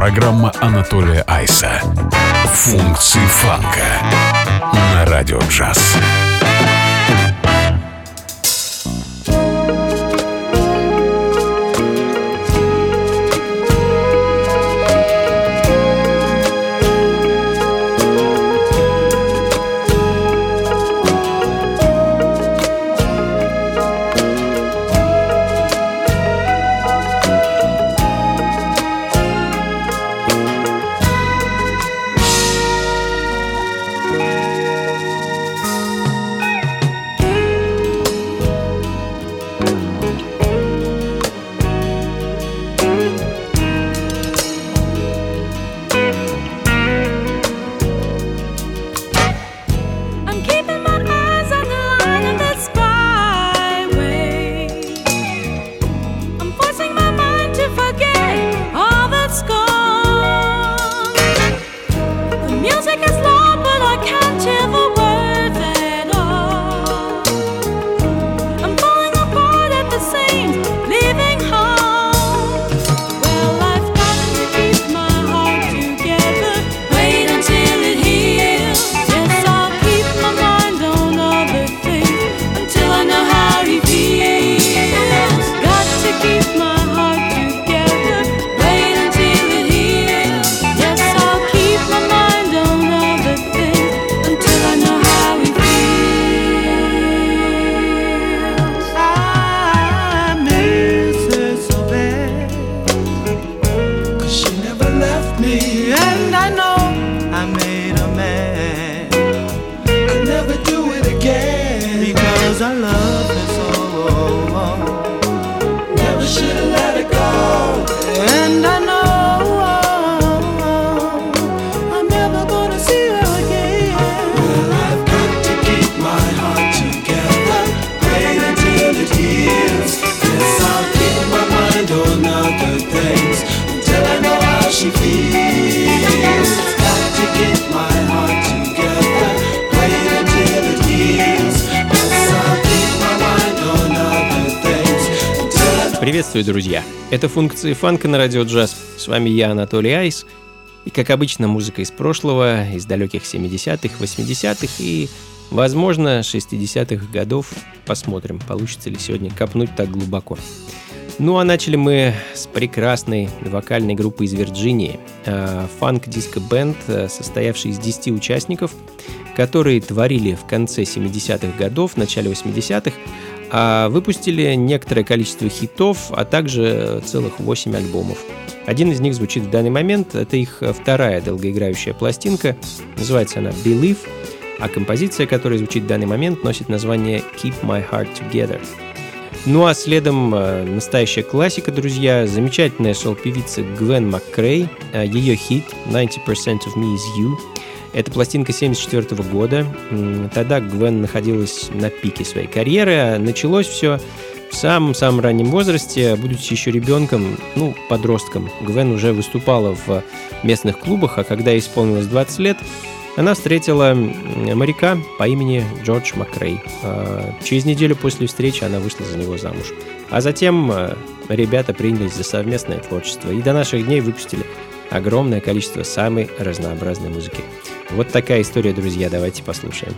Программа Анатолия Айса. Функции фанка на радио джаз. Приветствую, друзья! Это функции фанка на радио джаз. С вами я, Анатолий Айс. И, как обычно, музыка из прошлого, из далеких 70-х, 80-х и, возможно, 60-х годов. Посмотрим, получится ли сегодня копнуть так глубоко. Ну а начали мы с прекрасной вокальной группы из Вирджинии. Э, фанк-диско-бенд, э, состоявший из 10 участников, которые творили в конце 70-х годов, начале 80-х, а выпустили некоторое количество хитов, а также целых 8 альбомов. Один из них звучит в данный момент, это их вторая долгоиграющая пластинка, называется она Believe, а композиция, которая звучит в данный момент, носит название Keep My Heart Together. Ну а следом э, настоящая классика, друзья, замечательная сол-певица Гвен МакКрей, ее хит 90% of Me Is You – это пластинка 74 года. Тогда Гвен находилась на пике своей карьеры. Началось все в самом-самом раннем возрасте, будучи еще ребенком, ну, подростком. Гвен уже выступала в местных клубах, а когда ей исполнилось 20 лет, она встретила моряка по имени Джордж Макрей. А, через неделю после встречи она вышла за него замуж. А затем а, ребята принялись за совместное творчество и до наших дней выпустили огромное количество самой разнообразной музыки. Вот такая история, друзья, давайте послушаем.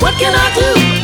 What can I do?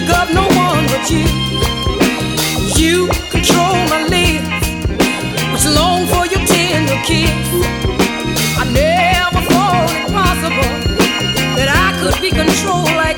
think of no one but you. You control my lips, which long for your tender kiss. I never thought it possible that I could be controlled.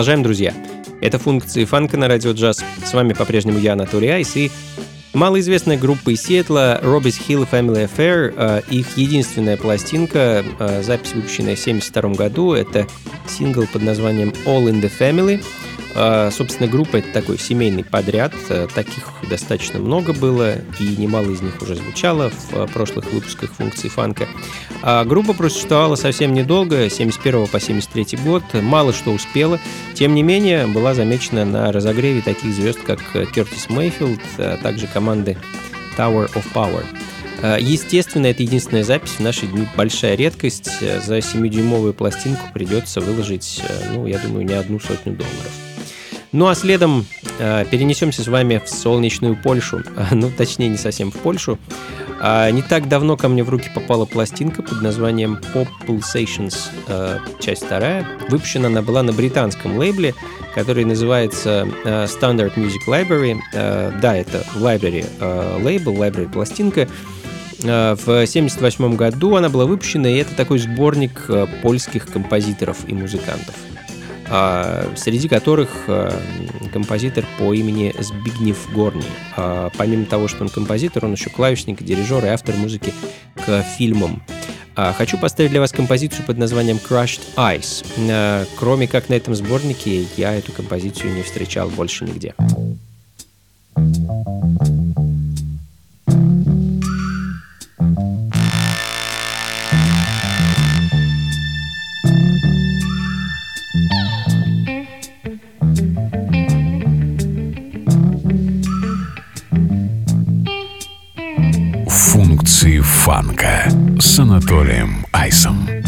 Продолжаем, друзья. Это функции фанка на радио джаз. С вами по-прежнему я, Анатолий Айс, и малоизвестная группа из Сиэтла Робис Hill Family Affair. Э, их единственная пластинка, э, запись выпущенная в 1972 году, это сингл под названием All in the Family — собственно, группа — это такой семейный подряд. Э, таких достаточно много было, и немало из них уже звучало в э, прошлых выпусках функции фанка. А группа просуществовала совсем недолго, с 71 по 73 год, мало что успела. Тем не менее, была замечена на разогреве таких звезд, как Кертис Мейфилд, а также команды Tower of Power. Естественно, это единственная запись в наши дни. Большая редкость. За 7-дюймовую пластинку придется выложить, ну, я думаю, не одну сотню долларов. Ну а следом э, перенесемся с вами в солнечную Польшу. ну, точнее, не совсем в Польшу. А, не так давно ко мне в руки попала пластинка под названием Pop Pulsations, э, часть вторая. Выпущена она была на британском лейбле, который называется э, Standard Music Library. Э, да, это library э, лейбл, library пластинка. Э, в 1978 году она была выпущена, и это такой сборник э, польских композиторов и музыкантов. А, среди которых а, композитор по имени Збигнев Горни. А, помимо того, что он композитор, он еще клавишник, дирижер и автор музыки к фильмам. Хочу поставить для вас композицию под названием Crushed Ice. Кроме как на этом сборнике, я эту композицию не встречал больше нигде. Фанка с Анатолием Айсом.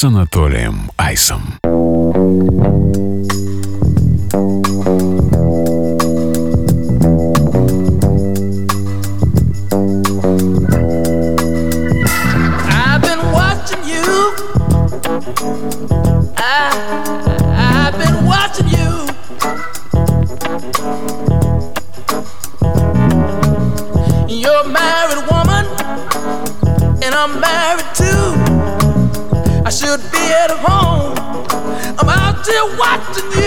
С Анатолием Айсом. Watching you.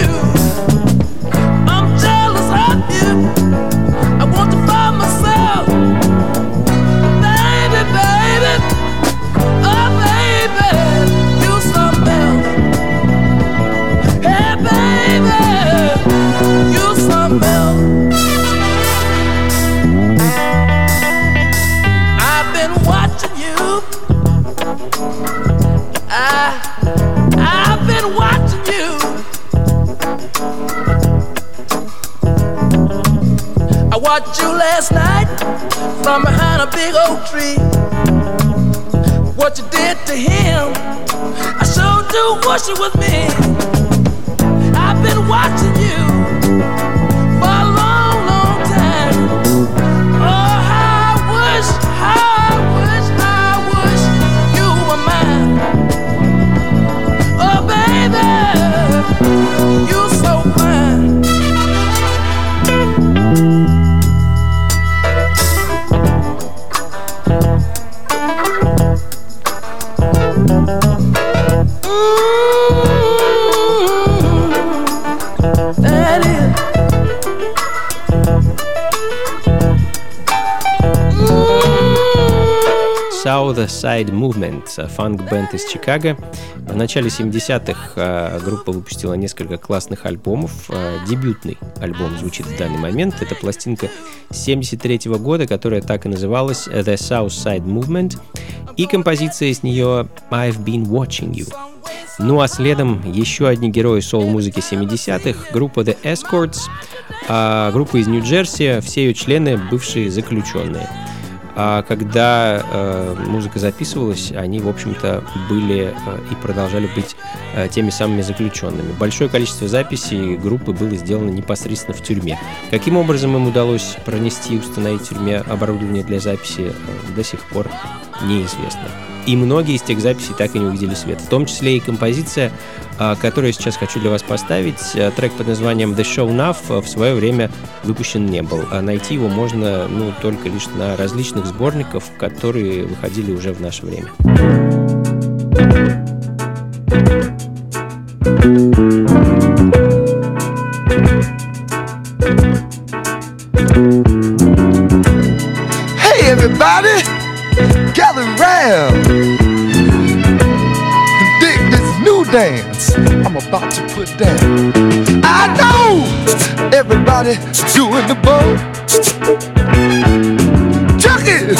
thought she was South Side Movement, фанк-бенд из Чикаго. В начале 70-х э, группа выпустила несколько классных альбомов. Э, Дебютный альбом звучит в данный момент. Это пластинка 73 года, которая так и называлась The South Side Movement. И композиция с нее I've Been Watching You. Ну а следом еще одни герои соул-музыки 70-х, группа The Escorts, а, группа из Нью-Джерси, все ее члены бывшие заключенные. А когда э, музыка записывалась, они, в общем-то, были э, и продолжали быть э, теми самыми заключенными. Большое количество записей группы было сделано непосредственно в тюрьме. Каким образом им удалось пронести и установить в тюрьме оборудование для записи, э, до сих пор неизвестно. И многие из тех записей так и не увидели свет, в том числе и композиция, а, которую я сейчас хочу для вас поставить. А, Трек под названием The Show а, в свое время выпущен не был. А найти его можно ну, только лишь на различных сборниках, которые выходили уже в наше время. Hey, everybody, dance I'm about to put down. I know everybody doing the boat. It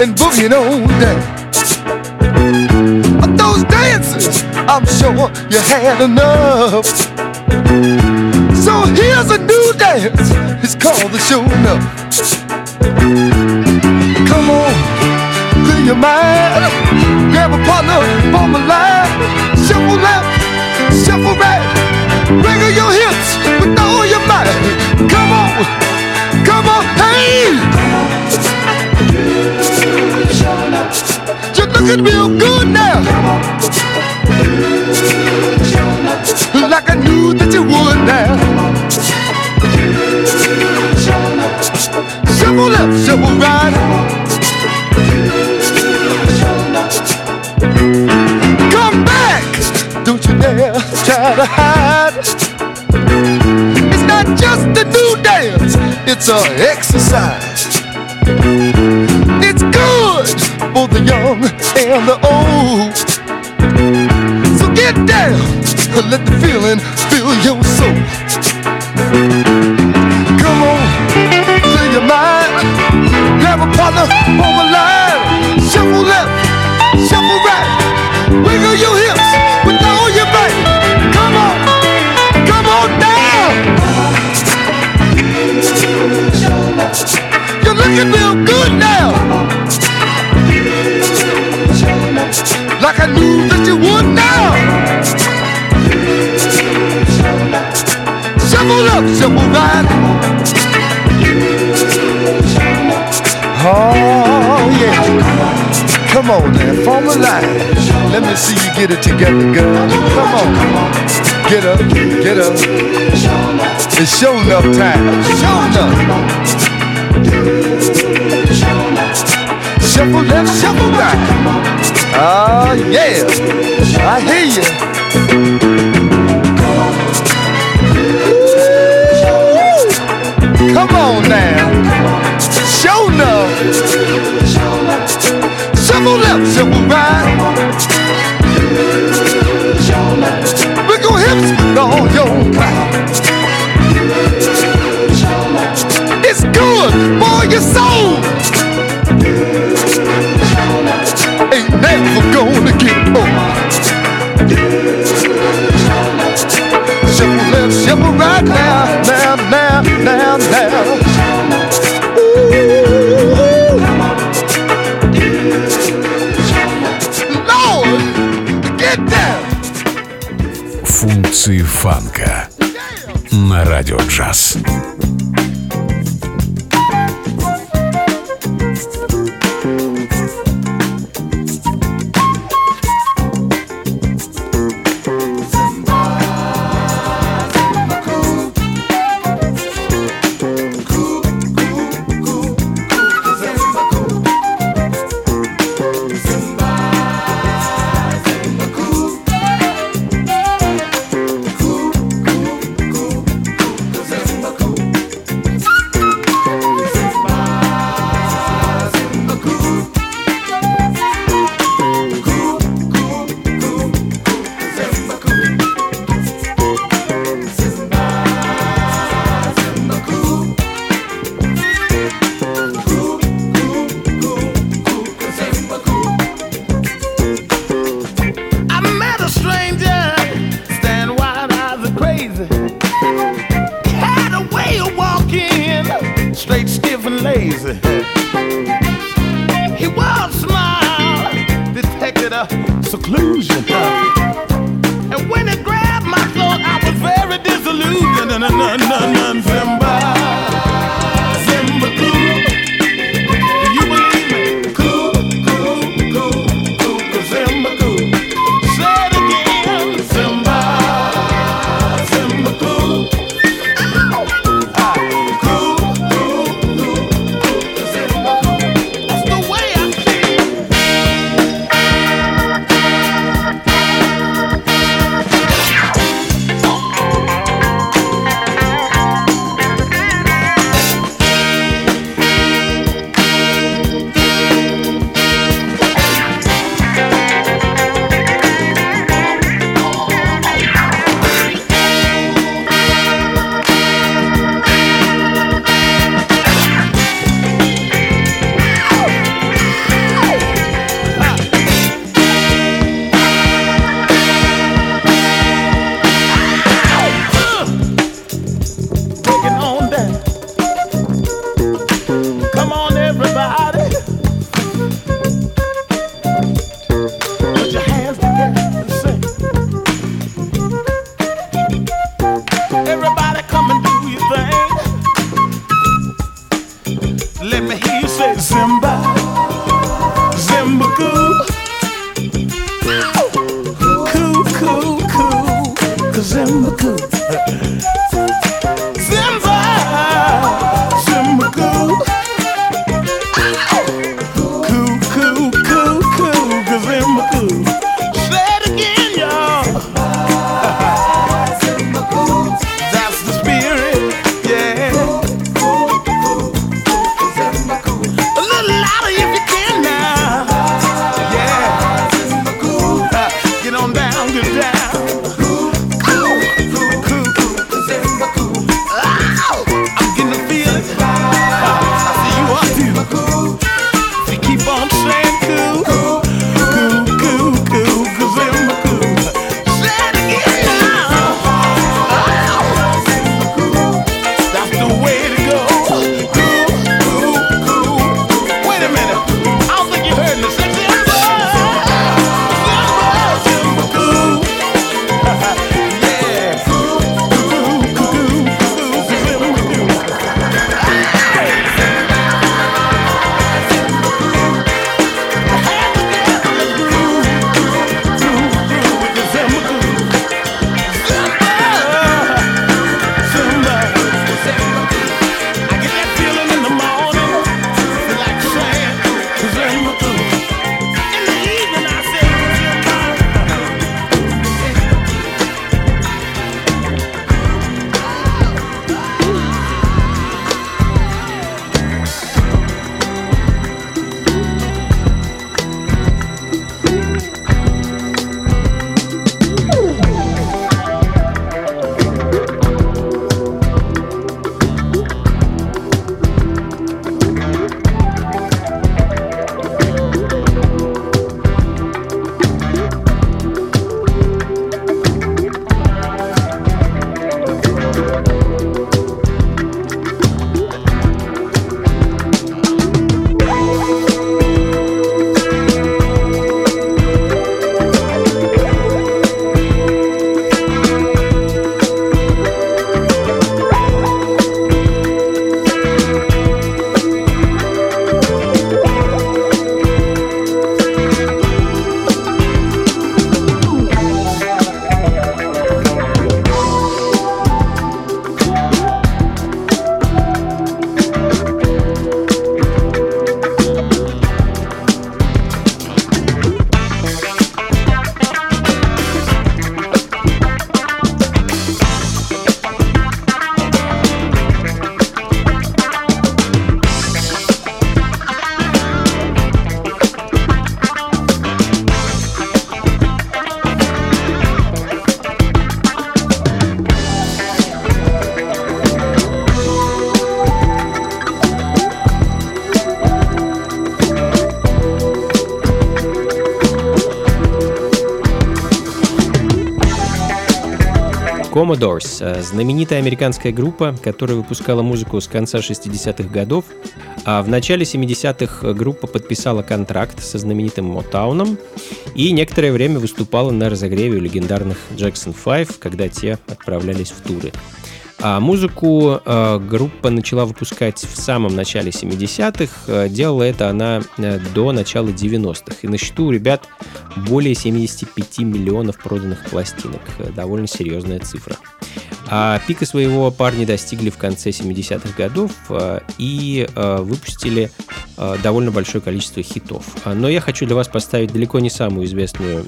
and boogie on down. Those dances, I'm sure you had enough. So here's a new dance. It's called the show enough. Come on, your mind. Grab a partner, form a line. Shuffle left, shuffle right. Wiggle your hips with all your might. Come on, come on, hey. You're looking real good now. Like I knew that you would now. Shuffle left, shuffle right. It's a exercise. It's good for the young and the old. So get down, let the feeling fill your soul. Come on, clear your mind. Grab a partner, form a line. Shuffle left, shuffle right. Wiggle your You feel good now. Like I knew that you would now. Shuffle up, shuffle right. Oh, yeah. Come on now, form a line. Let me see you get it together, girl. Come on get up, get up. It's showing up time. Showing up. Shuffle left, shuffle right. Oh, ah, yeah. I hear you. Come on now. Show up. Shuffle left, shuffle right. na na na na. Commodores, э, знаменитая американская группа, которая выпускала музыку с конца 60-х годов. А в начале 70-х группа подписала контракт со знаменитым Мотауном и некоторое время выступала на разогреве легендарных Jackson 5, когда те отправлялись в туры. А музыку э, группа начала выпускать в самом начале 70-х. Э, делала это она до начала 90-х. И на счету у ребят более 75 миллионов проданных пластинок. Э, довольно серьезная цифра. А пика своего парни достигли в конце 70-х годов э, и э, выпустили довольно большое количество хитов. А, но я хочу для вас поставить далеко не самую известную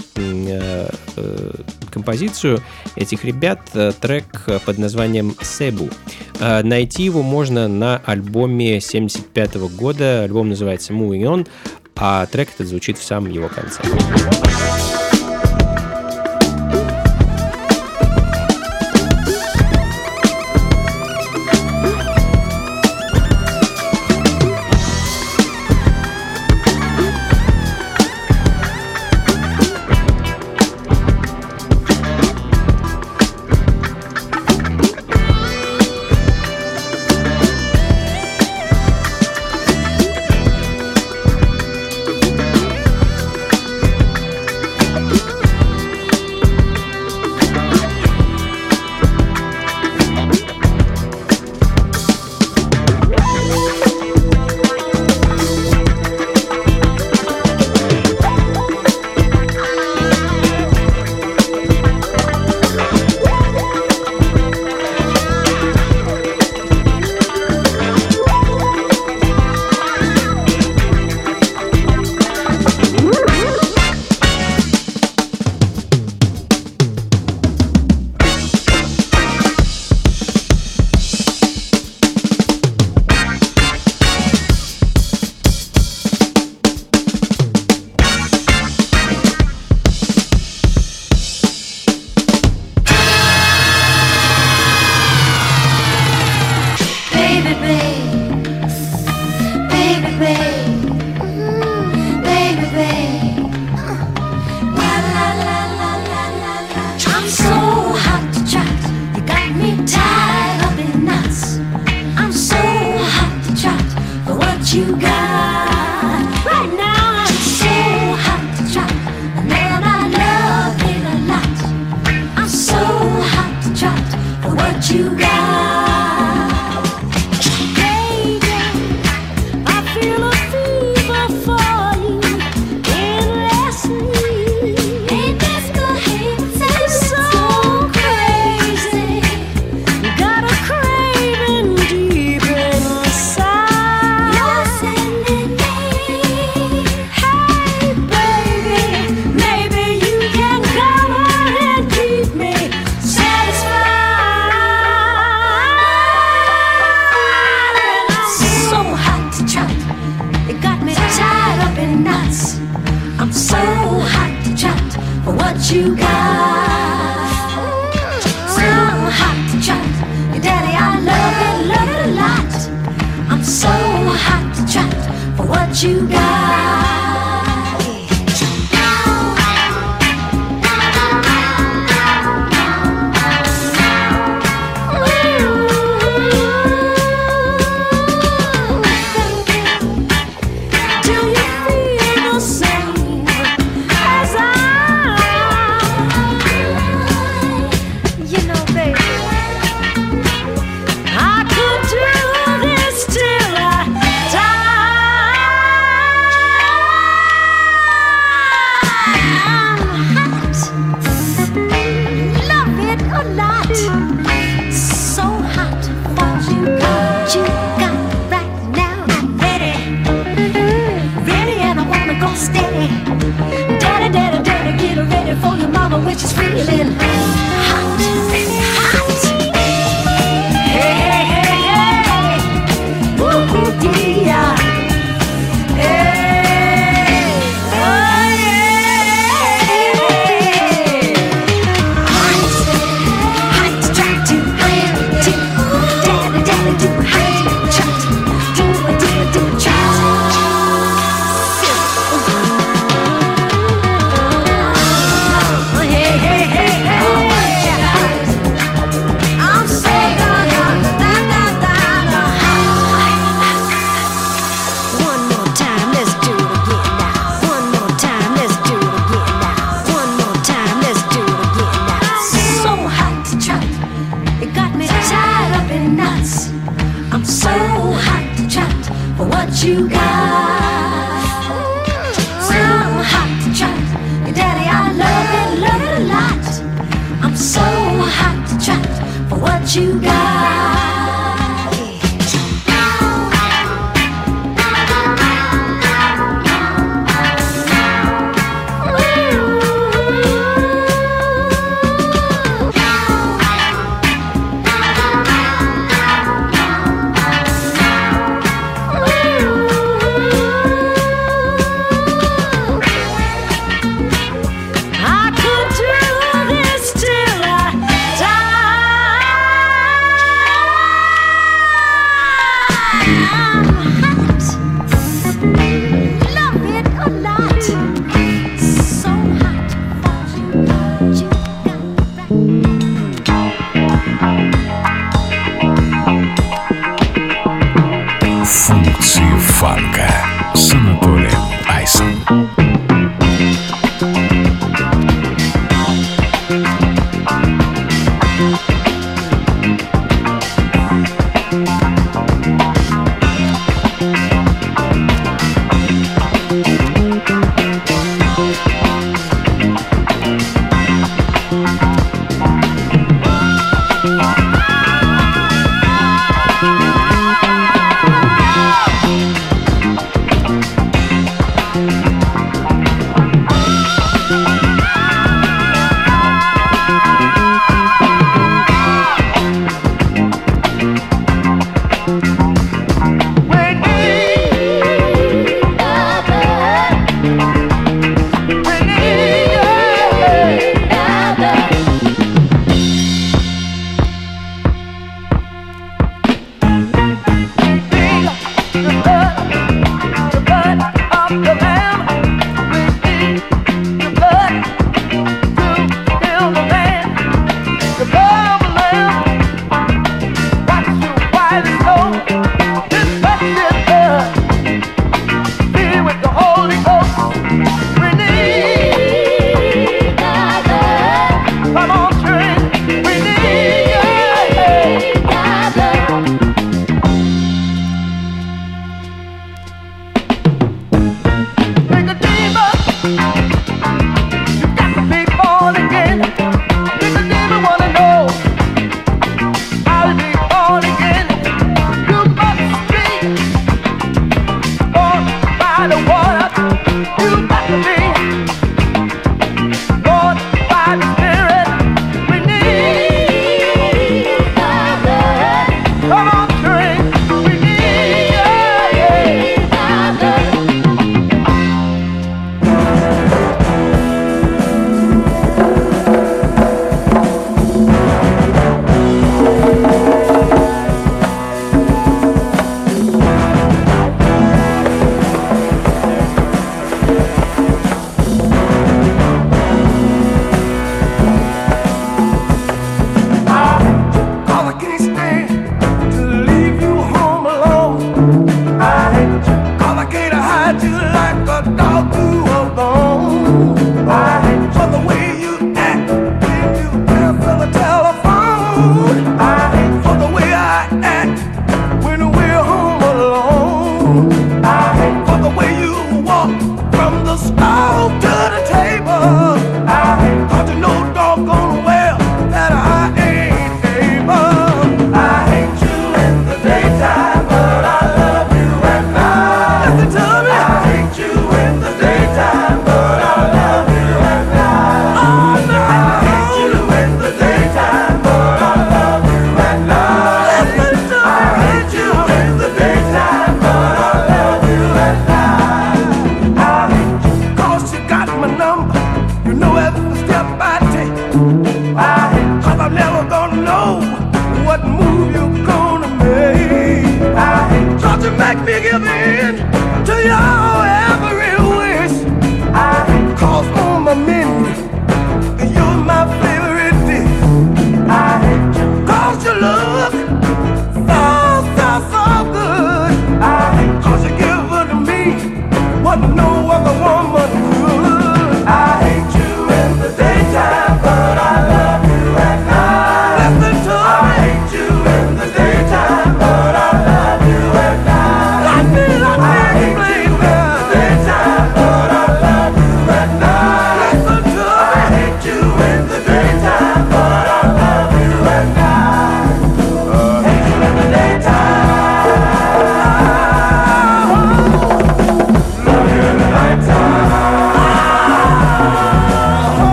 композицию этих ребят, трек под названием «Себу». Найти его можно на альбоме 75 -го года, альбом называется «Moving On», а трек этот звучит в самом его конце.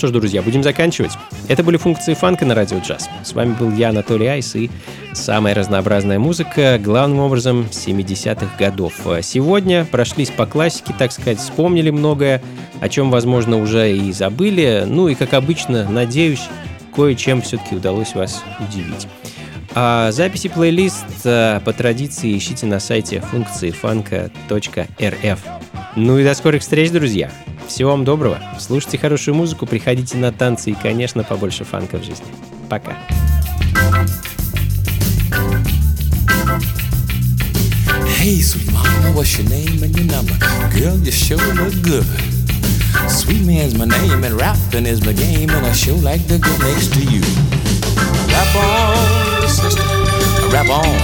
Что ж, друзья, будем заканчивать. Это были функции фанка на радио джаз. С вами был я, Анатолий Айс, и самая разнообразная музыка, главным образом 70-х годов. Сегодня прошлись по классике, так сказать, вспомнили многое, о чем, возможно, уже и забыли. Ну и, как обычно, надеюсь, кое-чем все-таки удалось вас удивить. А записи плейлист а, по традиции ищите на сайте функции фанка.рф. Ну и до скорых встреч, друзья! Всего вам доброго, слушайте хорошую музыку, приходите на танцы и, конечно, побольше фанка в жизни. Пока! Hey, sweet mama, what's your name and your number? Girl, you sure look good. Sweet man's my name and rapping is my game, and I sure like the girl next to you. Rap on, sister, rap on.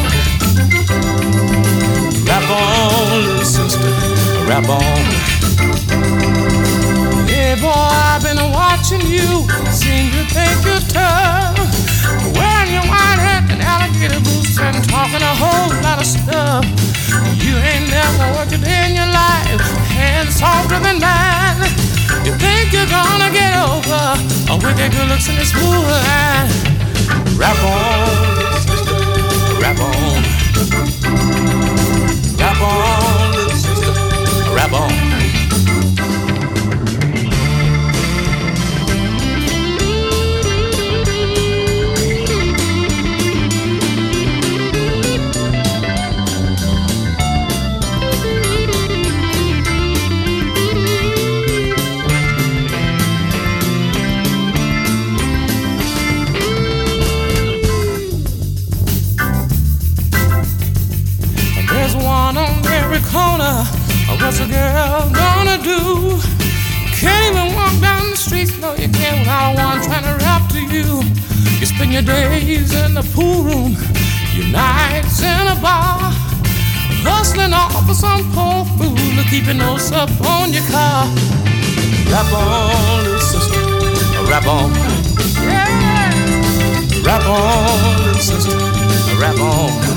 Rap on, sister, rap on. Boy, I've been watching you, seem to think you're tough. Wearing your white hat and alligator boots and talking a whole lot of stuff. You ain't never worked a day in your life, hands softer than mine. You think you're gonna get over a wicked good looks and a smooth line. Rap on, rap on. Rap on, rap on. Rap on. Yeah. Rap on, little sister, rap on.